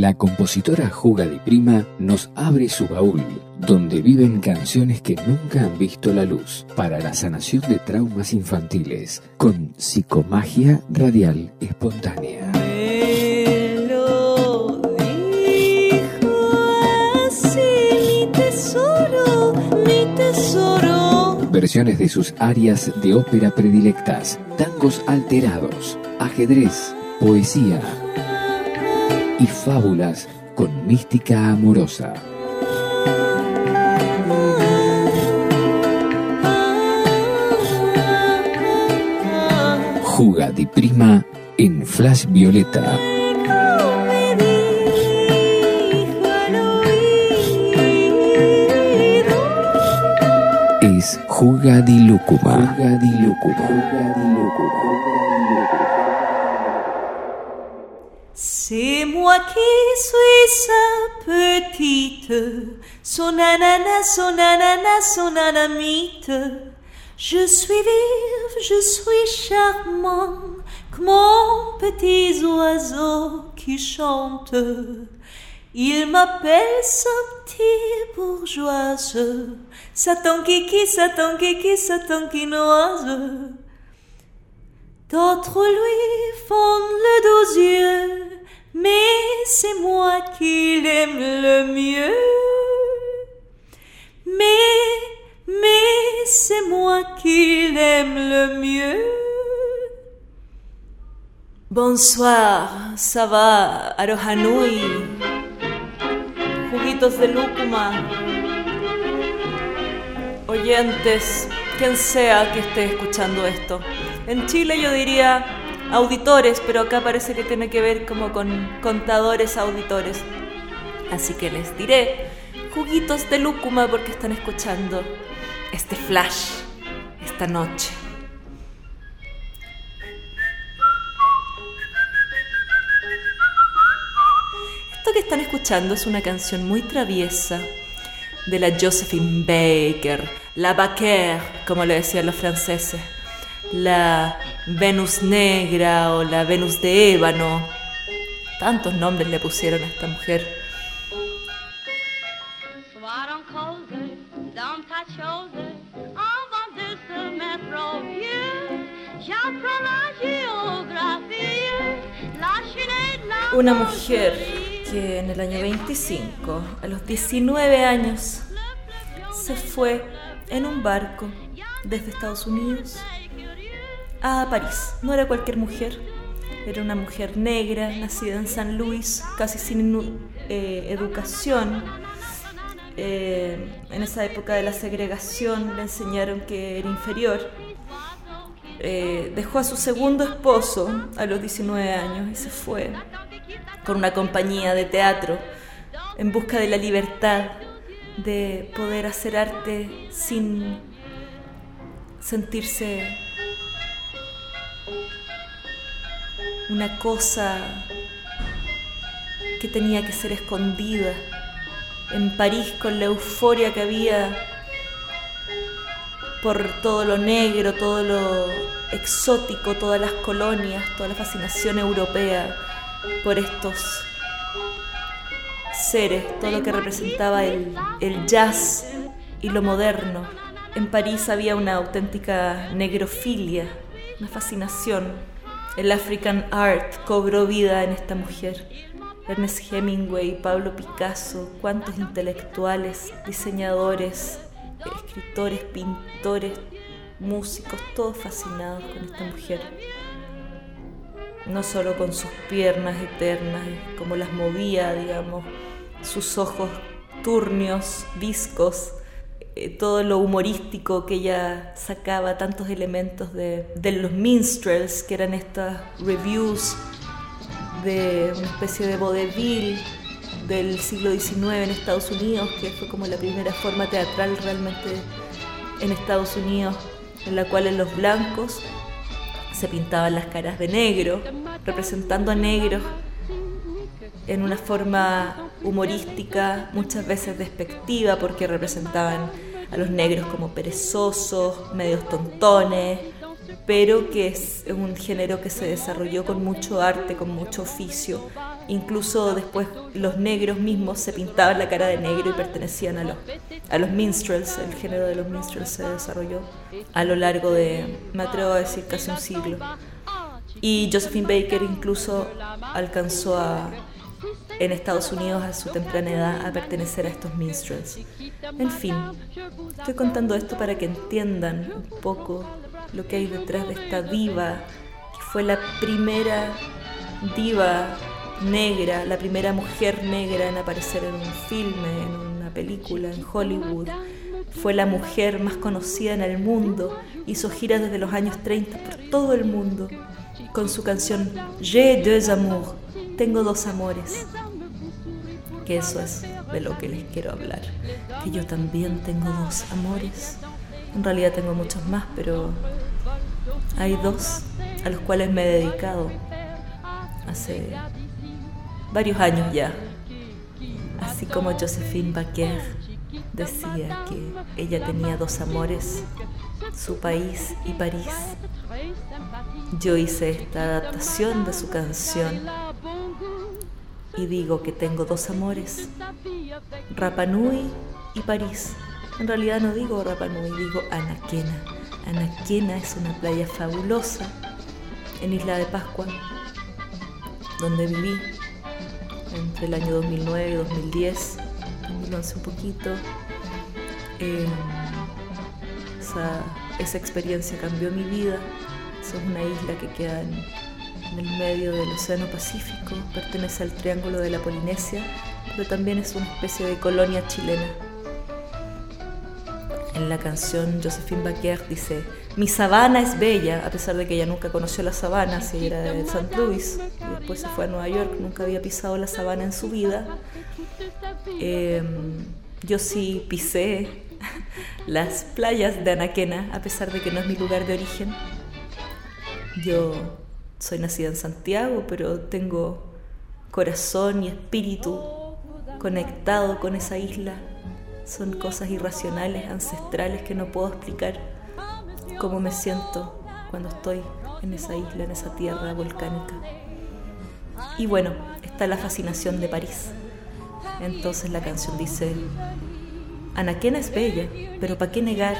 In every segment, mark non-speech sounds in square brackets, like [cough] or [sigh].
la compositora Juga Di Prima nos abre su baúl, donde viven canciones que nunca han visto la luz, para la sanación de traumas infantiles, con psicomagia radial espontánea. Versiones de sus áreas de ópera predilectas, tangos alterados, ajedrez, poesía y fábulas con mística amorosa. Juga di Prima en Flash Violeta. Es Juga di. Juga di. C'est moi qui suis sa petite, son ananas, son ananas, son anamite. Je suis vive, je suis charmant, comme mon petit oiseau qui chante. Il m'appelle sa petite bourgeoise, Satan kiki, Satan kiki, Satan quinoise. D'autres lui font le dos yeux, mais c'est moi qui l'aime le mieux. Mais, mais c'est moi qui l'aime le mieux. Bonsoir, ça va, Arohanui. Juguitos de lúcuma. Oyentes, quien sea que esté escuchando esto. En Chile yo diría auditores, pero acá parece que tiene que ver como con contadores auditores. Así que les diré juguitos de lúcuma porque están escuchando este flash esta noche. Esto que están escuchando es una canción muy traviesa de la Josephine Baker, la Baker, como le decían los franceses, la Venus negra o la Venus de ébano. Tantos nombres le pusieron a esta mujer. Una mujer que en el año 25, a los 19 años, se fue en un barco desde Estados Unidos a París. No era cualquier mujer, era una mujer negra, nacida en San Luis, casi sin eh, educación. Eh, en esa época de la segregación le enseñaron que era inferior. Eh, dejó a su segundo esposo a los 19 años y se fue con una compañía de teatro en busca de la libertad de poder hacer arte sin sentirse una cosa que tenía que ser escondida en París con la euforia que había por todo lo negro, todo lo exótico, todas las colonias, toda la fascinación europea por estos seres, todo lo que representaba el, el jazz y lo moderno. En París había una auténtica negrofilia, una fascinación. El African Art cobró vida en esta mujer. Ernest Hemingway, Pablo Picasso, cuántos intelectuales, diseñadores, escritores, pintores, músicos, todos fascinados con esta mujer. No solo con sus piernas eternas, como las movía, digamos, sus ojos turnios, viscos, eh, todo lo humorístico que ella sacaba, tantos elementos de, los minstrels, que eran estas reviews de una especie de vaudeville del siglo XIX en Estados Unidos, que fue como la primera forma teatral realmente en Estados Unidos, en la cual en los blancos se pintaban las caras de negro, representando a negros en una forma humorística, muchas veces despectiva, porque representaban a los negros como perezosos, medios tontones, pero que es un género que se desarrolló con mucho arte, con mucho oficio, Incluso después los negros mismos se pintaban la cara de negro y pertenecían a los, a los minstrels. El género de los minstrels se desarrolló a lo largo de, me atrevo a decir, casi un siglo. Y Josephine Baker incluso alcanzó a, en Estados Unidos a su temprana edad a pertenecer a estos minstrels. En fin, estoy contando esto para que entiendan un poco lo que hay detrás de esta diva, que fue la primera diva negra, la primera mujer negra en aparecer en un filme, en una película, en Hollywood. Fue la mujer más conocida en el mundo, hizo giras desde los años 30 por todo el mundo con su canción J'ai deux amours, tengo dos amores. Que eso es de lo que les quiero hablar. Que yo también tengo dos amores. En realidad tengo muchos más, pero hay dos a los cuales me he dedicado hace varios años ya. Así como Josephine Baker decía que ella tenía dos amores, su país y París. Yo hice esta adaptación de su canción y digo que tengo dos amores, Rapa Nui y París. En realidad no digo Rapa Nui, digo Anaquena. Anaquena es una playa fabulosa en Isla de Pascua, donde viví entre el año 2009 y 2010, 2011 un poquito. Eh, esa, esa, experiencia cambió mi vida. Es una isla que queda en, en el medio del Océano Pacífico, pertenece al Triángulo de la Polinesia, pero también es una especie de colonia chilena. En la canción Josephine Baker dice, mi sabana es bella, a pesar de que ella nunca conoció la sabana, si era de St. Louis, y después se fue a Nueva York, nunca había pisado la sabana en su vida. Eh, yo sí pisé [laughs] las playas de Anaquena, a pesar de que no es mi lugar de origen. Yo soy nacida en Santiago, pero tengo corazón y espíritu conectado con esa isla. Son cosas irracionales, ancestrales que no puedo explicar. Cómo me siento cuando estoy en esa isla, en esa tierra volcánica. Y bueno, está la fascinación de París. Entonces la canción dice, Anaquena es bella, pero ¿para qué negar?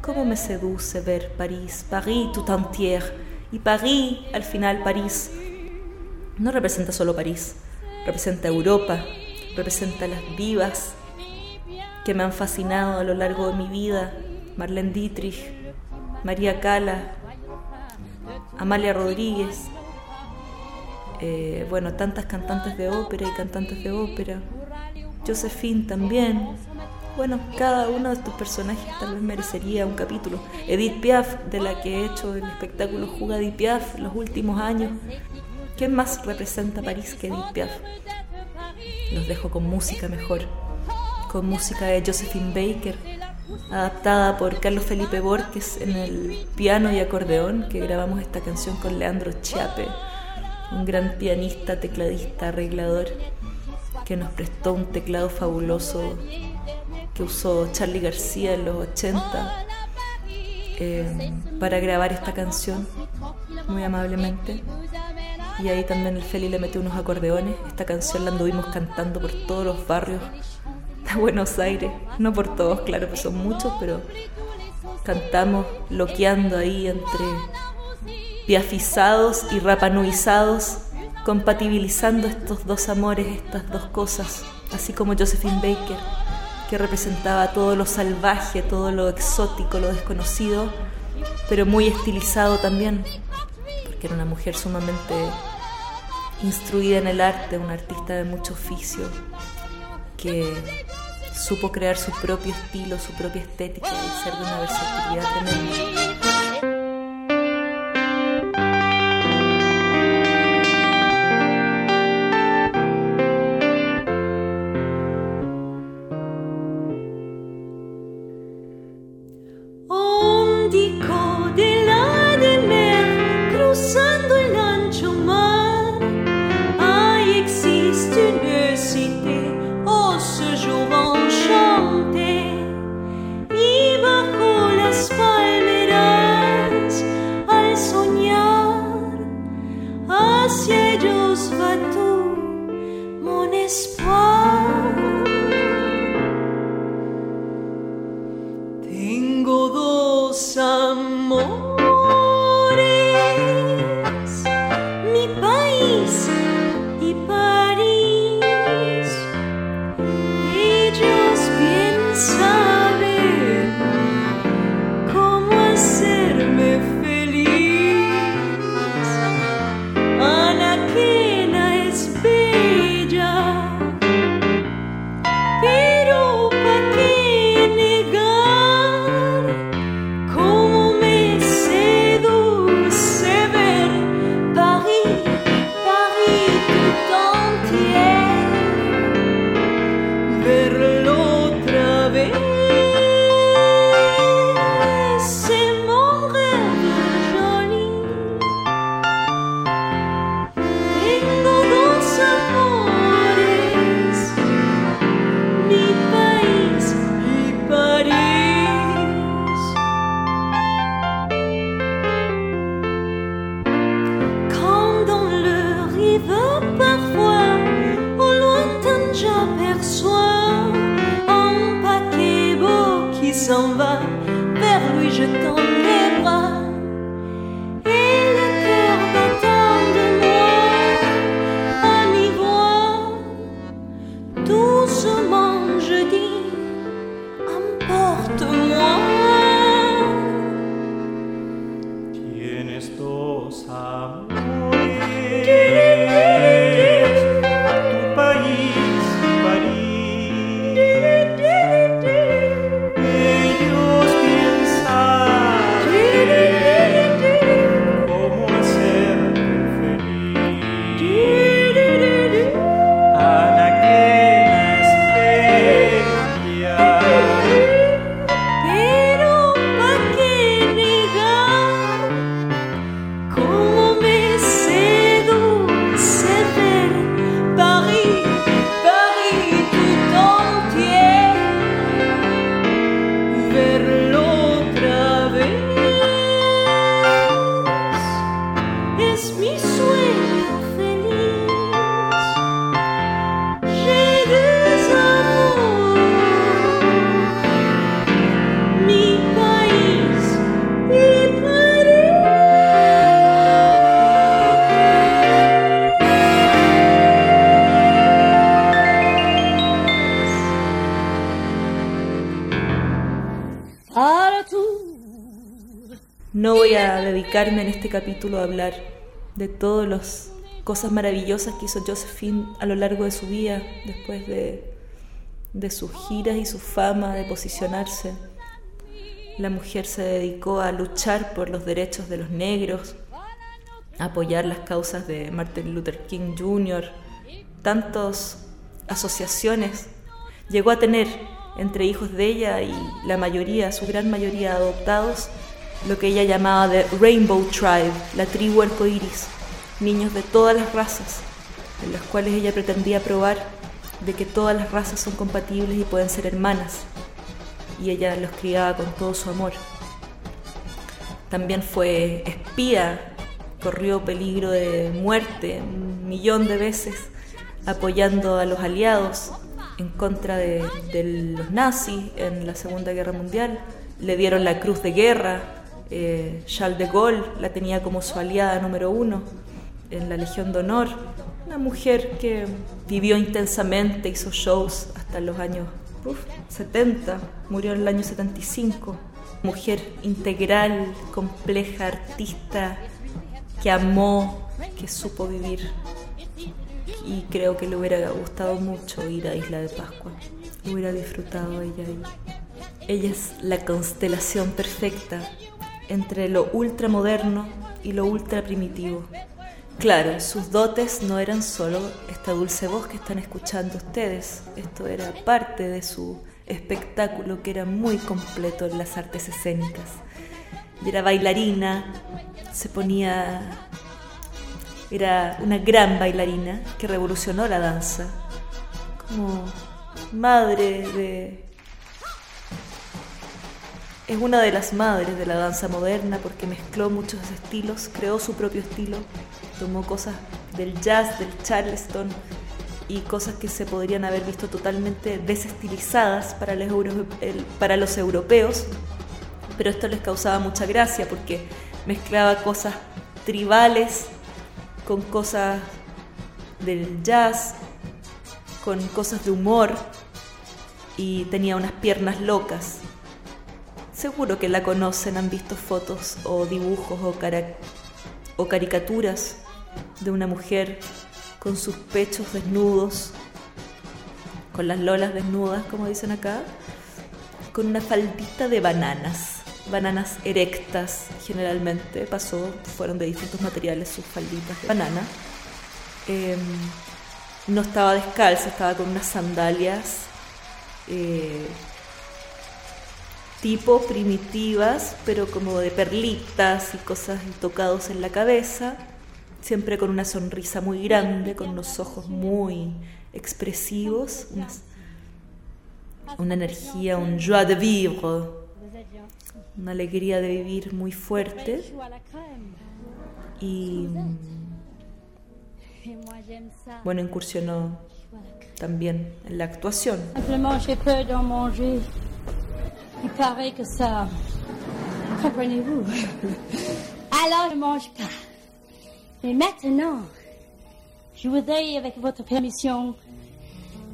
¿Cómo me seduce ver París, París tout entière? Y París, al final París, no representa solo París, representa Europa, representa las vivas que me han fascinado a lo largo de mi vida, Marlene Dietrich, María Cala, Amalia Rodríguez, eh, bueno, tantas cantantes de ópera y cantantes de ópera, Josephine también. Bueno, cada uno de estos personajes tal vez merecería un capítulo. Edith Piaf, de la que he hecho el espectáculo Juga Edith Piaf los últimos años. ¿Quién más representa París que Edith Piaf? Los dejo con música mejor. Con música de Josephine Baker, adaptada por Carlos Felipe Borges en el piano y acordeón, que grabamos esta canción con Leandro Chiape, un gran pianista, tecladista, arreglador que nos prestó un teclado fabuloso que usó Charlie García en los 80 eh, para grabar esta canción, muy amablemente. Y ahí también el Feli le metió unos acordeones. Esta canción la anduvimos cantando por todos los barrios de [laughs] Buenos Aires. No por todos, claro, pues son muchos, pero cantamos loqueando ahí entre piafizados y rapanuizados compatibilizando estos dos amores, estas dos cosas, así como Josephine Baker, que representaba todo lo salvaje, todo lo exótico, lo desconocido, pero muy estilizado también, porque era una mujer sumamente instruida en el arte, una artista de mucho oficio, que supo crear su propio estilo, su propia estética y ser de una versatilidad tremenda. Tengo dos amores. je t'en en este capítulo a hablar de todas las cosas maravillosas que hizo Josephine a lo largo de su vida, después de, de sus giras y su fama de posicionarse. La mujer se dedicó a luchar por los derechos de los negros, a apoyar las causas de Martin Luther King Jr., tantas asociaciones. Llegó a tener entre hijos de ella y la mayoría, su gran mayoría adoptados, lo que ella llamaba de Rainbow Tribe, la tribu arcoíris, niños de todas las razas, en las cuales ella pretendía probar de que todas las razas son compatibles y pueden ser hermanas, y ella los criaba con todo su amor. También fue espía, corrió peligro de muerte un millón de veces apoyando a los aliados en contra de los nazis en la Segunda Guerra Mundial. Le dieron la Cruz de Guerra, eh, Charles de Gaulle la tenía como su aliada número uno en la Legión de Honor. Una mujer que vivió intensamente, hizo shows hasta los años 70, murió en el año 75. Mujer integral, compleja, artista, que amó, que supo vivir. Y creo que le hubiera gustado mucho ir a Isla de Pascua. Hubiera disfrutado ella ahí. Ella es la constelación perfecta entre lo ultramoderno y lo ultra primitivo. Claro, sus dotes no eran solo esta dulce voz que están escuchando ustedes, esto era parte de su espectáculo que era muy completo en las artes escénicas. Y era bailarina, se ponía... Era una gran bailarina que revolucionó la danza, como madre de es una de las madres de la danza moderna porque mezcló muchos estilos, creó su propio estilo, tomó cosas del jazz, del charleston y cosas que se podrían haber visto totalmente desestilizadas para los, europeos, pero esto les causaba mucha gracia porque mezclaba cosas tribales con cosas del jazz, con cosas de humor y tenía unas piernas locas. Seguro que la conocen, han visto fotos o dibujos o, cara- o caricaturas de una mujer con sus pechos desnudos, con las lolas desnudas, como dicen acá, con una faldita de bananas, bananas erectas generalmente, pasó, fueron de distintos materiales sus falditas de banana. Eh, no estaba descalza, estaba con unas sandalias eh, tipo primitivas, pero como de perlitas y cosas y tocados en la cabeza, siempre con una sonrisa muy grande, con unos ojos muy expresivos, una energía, un joie de vivre, una alegría de vivir muy fuerte y bueno, incursionó también en la actuación. Il paraît que ça. Comprenez-vous? Alors, je ne mange pas. Mais maintenant, je voudrais, avec votre permission,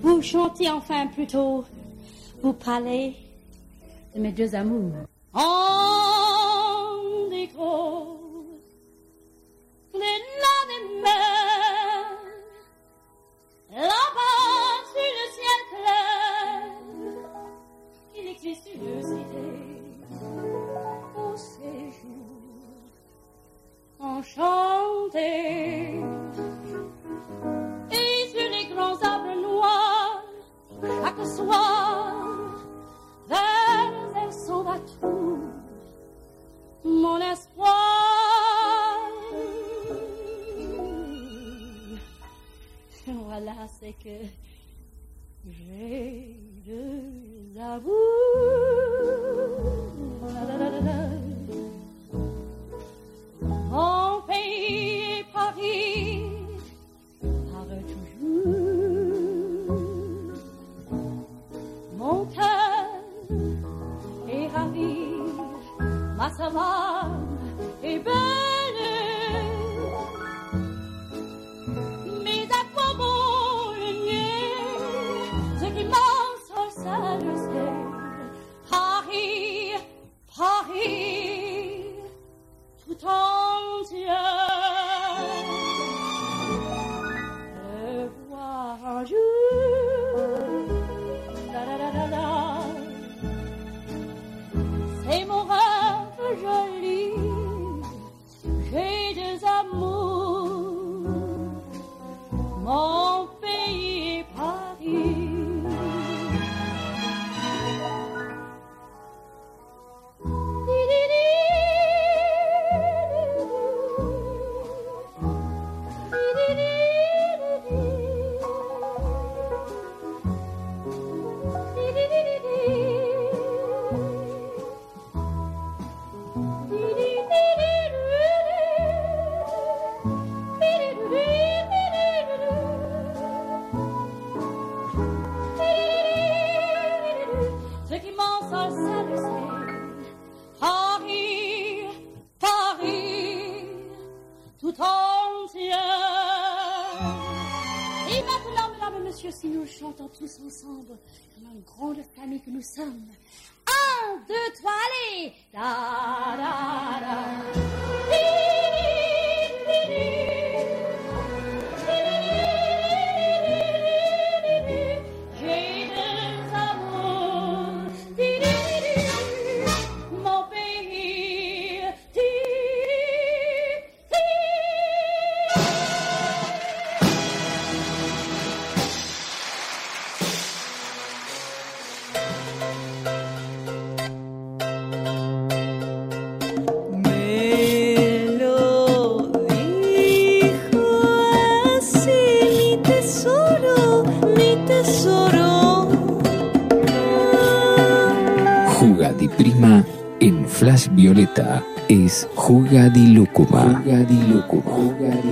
vous chanter enfin plutôt, vous parler de mes deux amours. En Voilà, c'est que Et maintenant, mesdames et messieurs, si nous chantons tous ensemble, comme une grande famille que nous sommes. Un, deux, trois, allez! Flash Violeta es. Jugadilúcuma. Jugadilúcuma.